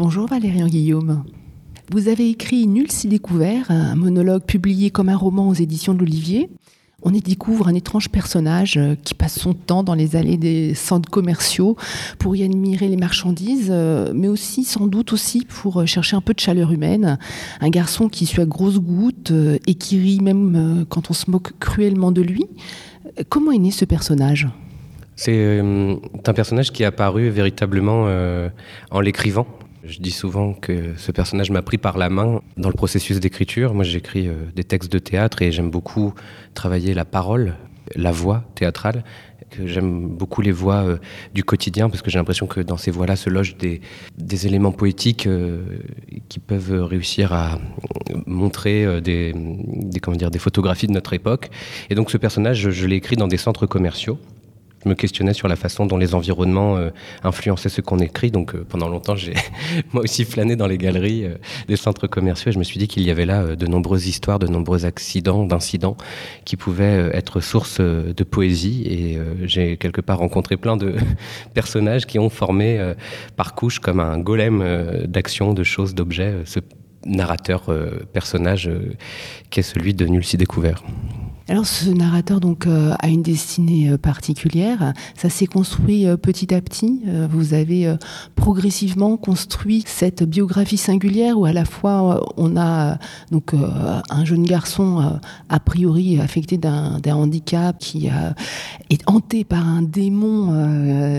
Bonjour Valérian Guillaume. Vous avez écrit Nul s'y découvert, un monologue publié comme un roman aux éditions de l'Olivier. On y découvre un étrange personnage euh, qui passe son temps dans les allées des centres commerciaux pour y admirer les marchandises, euh, mais aussi sans doute aussi pour euh, chercher un peu de chaleur humaine. Un garçon qui suit à grosses gouttes et qui rit même quand on se moque cruellement de lui. Comment est né ce personnage? C'est un personnage qui est apparu véritablement en l'écrivant. Je dis souvent que ce personnage m'a pris par la main dans le processus d'écriture. Moi, j'écris euh, des textes de théâtre et j'aime beaucoup travailler la parole, la voix théâtrale. J'aime beaucoup les voix euh, du quotidien parce que j'ai l'impression que dans ces voix-là se logent des, éléments poétiques euh, qui peuvent réussir à montrer des, comment dire, des photographies de notre époque. Et donc ce personnage, je l'ai écrit dans des centres commerciaux je me questionnais sur la façon dont les environnements euh, influençaient ce qu'on écrit. Donc euh, pendant longtemps, j'ai moi aussi flâné dans les galeries euh, des centres commerciaux et je me suis dit qu'il y avait là de nombreuses histoires, de nombreux accidents, d'incidents qui pouvaient être source de poésie. Et j'ai quelque part rencontré plein de personnages qui ont formé par couche comme un golem d'action, de choses, d'objets, ce narrateur personnage qui est celui de Nul si découvert. Alors ce narrateur donc euh, a une destinée euh, particulière. Ça s'est construit euh, petit à petit. vous avez progressivement construit cette biographie singulière où à la fois on a donc un jeune garçon a priori affecté d'un handicap qui est hanté par un démon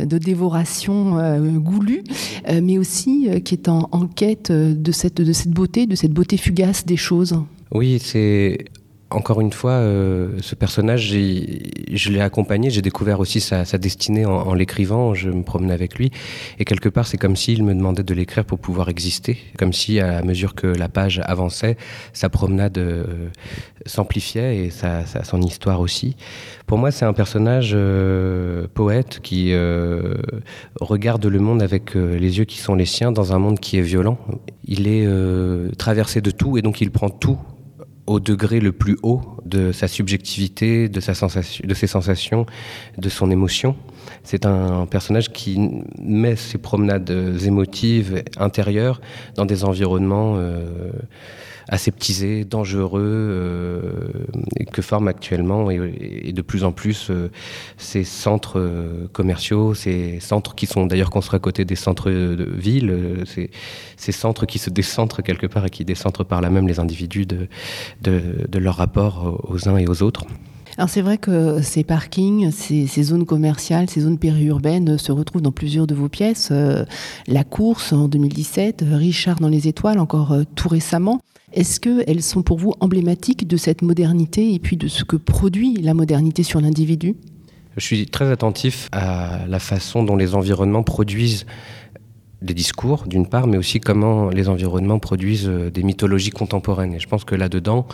de dévoration goulue, mais aussi qui est en, en quête de cette, de cette beauté, de cette beauté fugace des choses. Oui, c'est encore une fois, euh, ce personnage, je l'ai accompagné, j'ai découvert aussi sa, destinée en, l'écrivant, je me promenais avec lui, et quelque part c'est comme s'il me demandait de l'écrire pour pouvoir exister, comme si à mesure que la page avançait, sa promenade euh, s'amplifiait et sa, son histoire aussi. Pour moi c'est un personnage euh, poète qui regarde le monde avec les yeux qui sont les siens dans un monde qui est violent. Il est traversé de tout et donc il prend tout au degré le plus haut de sa subjectivité, de, sa sensation, de ses sensations, de son émotion. C'est un personnage qui met ses promenades émotives intérieures dans des environnements euh, aseptisés, dangereux, euh, que forment actuellement et, de plus en plus euh, ces centres euh, commerciaux, ces centres qui sont d'ailleurs construits à côté des centres de ville, ces, centres qui se décentrent quelque part et qui décentrent par là même les individus de, de leur rapport aux uns et aux autres. Alors c'est vrai que ces parkings, ces, zones commerciales, ces zones périurbaines se retrouvent dans plusieurs de vos pièces. la course en 2017, Richard dans les étoiles encore tout récemment. Est-ce qu'elles sont pour vous emblématiques de cette modernité et puis de ce que produit la modernité sur l'individu? Je suis très attentif à la façon dont les environnements produisent des discours, d'une part, mais aussi comment les environnements produisent euh, des mythologies contemporaines. Et je pense que là-dedans,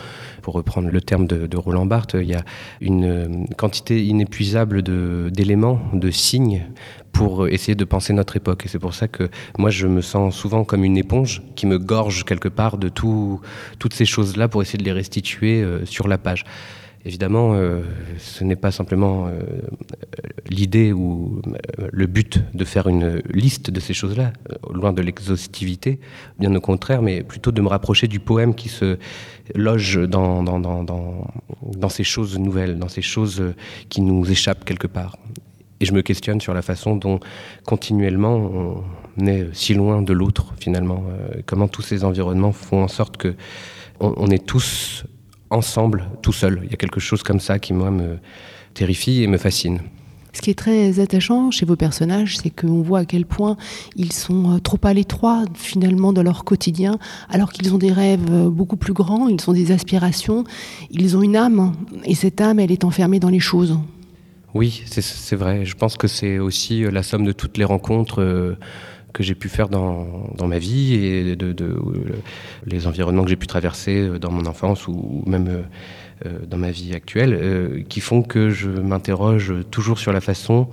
pour reprendre le terme de, Roland Barthes, il y a une euh, quantité inépuisable d'éléments, de, signes pour essayer de penser notre époque. Et c'est pour ça que moi, je me sens souvent comme une éponge qui me gorge quelque part de tout, toutes ces choses-là pour essayer de les restituer euh, sur la page. Évidemment, euh, ce n'est pas simplement euh, l'idée ou le but de faire une liste de ces choses-là, loin de l'exhaustivité, bien au contraire, mais plutôt de me rapprocher du poème qui se loge dans, ces choses nouvelles, dans ces choses qui nous échappent quelque part. Et je me questionne sur la façon dont continuellement on est si loin de l'autre finalement. Euh, comment tous ces environnements font en sorte que on, est tous ensemble, tout seul. Il y a quelque chose comme ça qui moi me terrifie et me fascine. Ce qui est très attachant chez vos personnages, c'est qu'on voit à quel point ils sont euh, trop à l'étroit finalement dans leur quotidien, alors qu'ils ont des rêves euh, beaucoup plus grands, ils ont des aspirations, ils ont une âme, et cette âme, elle est enfermée dans les choses. Oui, c'est vrai. Je pense que c'est aussi euh, la somme de toutes les rencontres que j'ai pu faire dans, ma vie et de, euh, les environnements que j'ai pu traverser dans mon enfance ou même dans ma vie actuelle, qui font que je m'interroge toujours sur la façon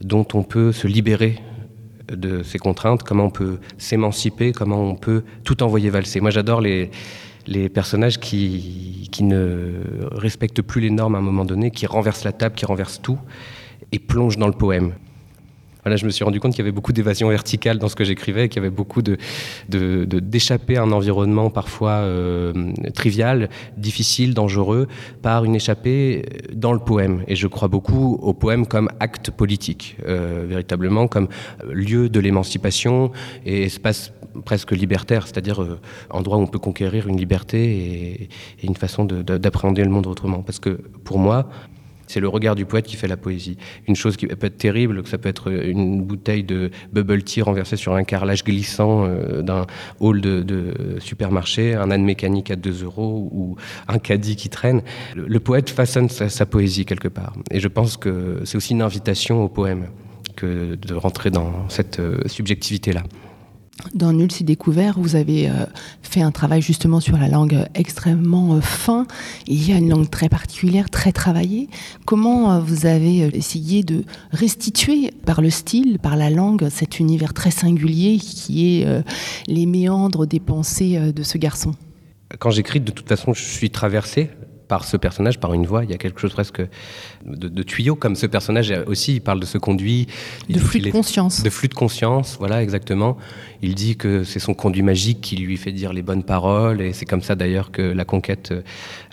dont on peut se libérer de ces contraintes, comment on peut s'émanciper, comment on peut tout envoyer valser. Moi j'adore les, les personnages qui, qui, ne respectent plus les normes à un moment donné, qui renversent la table, qui renversent tout, et plongent dans le poème. Voilà, je me suis rendu compte qu'il y avait beaucoup d'évasion verticale dans ce que j'écrivais, qu'il y avait beaucoup de, à un environnement parfois euh, trivial, difficile, dangereux, par une échappée dans le poème. Et je crois beaucoup au poème comme acte politique, euh, véritablement comme lieu de l'émancipation et espace presque libertaire, c'est-à-dire euh, endroit où on peut conquérir une liberté et une façon d'appréhender le monde autrement. Parce que pour moi, c'est le regard du poète qui fait la poésie. Une chose qui peut être terrible, que ça peut être une bouteille de bubble tea renversée sur un carrelage glissant euh, d'un hall de, supermarché, un âne mécanique à 2 euros ou un caddie qui traîne. Le, poète façonne sa, poésie quelque part. Et je pense que c'est aussi une invitation au poème que de rentrer dans cette euh, subjectivité-là. Dans Nul s'est découvert, vous avez euh, fait un travail justement sur la langue extrêmement euh, fin. Il y a une langue très particulière, très travaillée. Comment euh, vous avez essayé de restituer par le style, par la langue, cet univers très singulier qui est les méandres des pensées de ce garçon? Quand j'écris, de toute façon, je suis traversé par ce personnage, par une voix. Il y a quelque chose presque de, de tuyau, comme ce personnage aussi. Il parle de ce conduit. De flux de conscience. De flux de conscience, voilà, exactement. Il dit que c'est son conduit magique qui lui fait dire les bonnes paroles. Et c'est comme ça d'ailleurs que la conquête euh,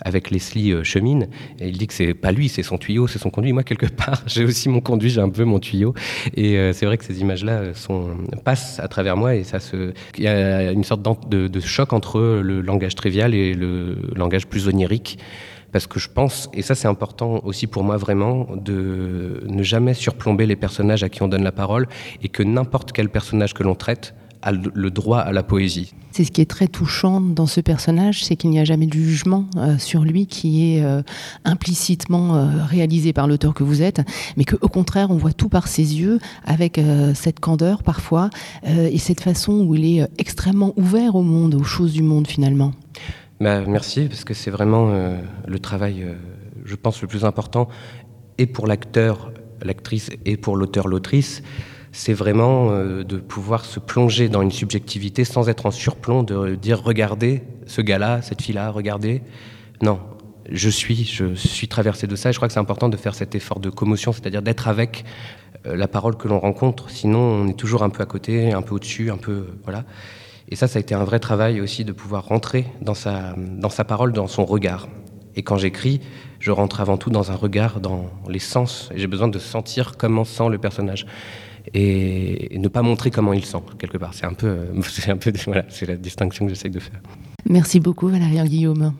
avec Leslie euh, chemine. Et il dit que c'est pas lui, c'est son tuyau, c'est son conduit. Moi, quelque part, j'ai aussi mon conduit, j'ai un peu mon tuyau. Et euh, c'est vrai que ces images-là sont, passent à travers moi. Et ça se. Il y a une sorte de, de choc entre le langage trivial et le langage plus onirique parce que je pense, et ça c'est important aussi pour moi vraiment, de ne jamais surplomber les personnages à qui on donne la parole et que n'importe quel personnage que l'on traite a le droit à la poésie. C'est ce qui est très touchant dans ce personnage, c'est qu'il n'y a jamais de jugement euh, sur lui qui est euh, implicitement euh, réalisé par l'auteur que vous êtes, mais qu'au contraire on voit tout par ses yeux avec cette candeur parfois et cette façon où il est extrêmement ouvert au monde, aux choses du monde finalement. Bah, merci, parce que c'est vraiment euh, le travail, euh, je pense, le plus important, et pour l'acteur, l'actrice, et pour l'auteur, l'autrice. C'est vraiment euh, de pouvoir se plonger dans une subjectivité sans être en surplomb, de dire regardez ce gars-là, cette fille-là, regardez. Non, je suis, je suis traversé de ça. Et je crois que c'est important de faire cet effort de commotion, c'est-à-dire d'être avec la parole que l'on rencontre. Sinon, on est toujours un peu à côté, un peu au-dessus, un peu voilà. Et ça, ça a été un vrai travail aussi de pouvoir rentrer dans sa, dans sa parole, dans son regard. Et quand j'écris, je rentre avant tout dans un regard, dans les sens. J'ai besoin de sentir comment sent le personnage. Et, ne pas montrer comment il sent, quelque part. C'est un peu, c'est un peu, c'est la distinction que j'essaye de faire. Merci beaucoup, Valérie Guillaume.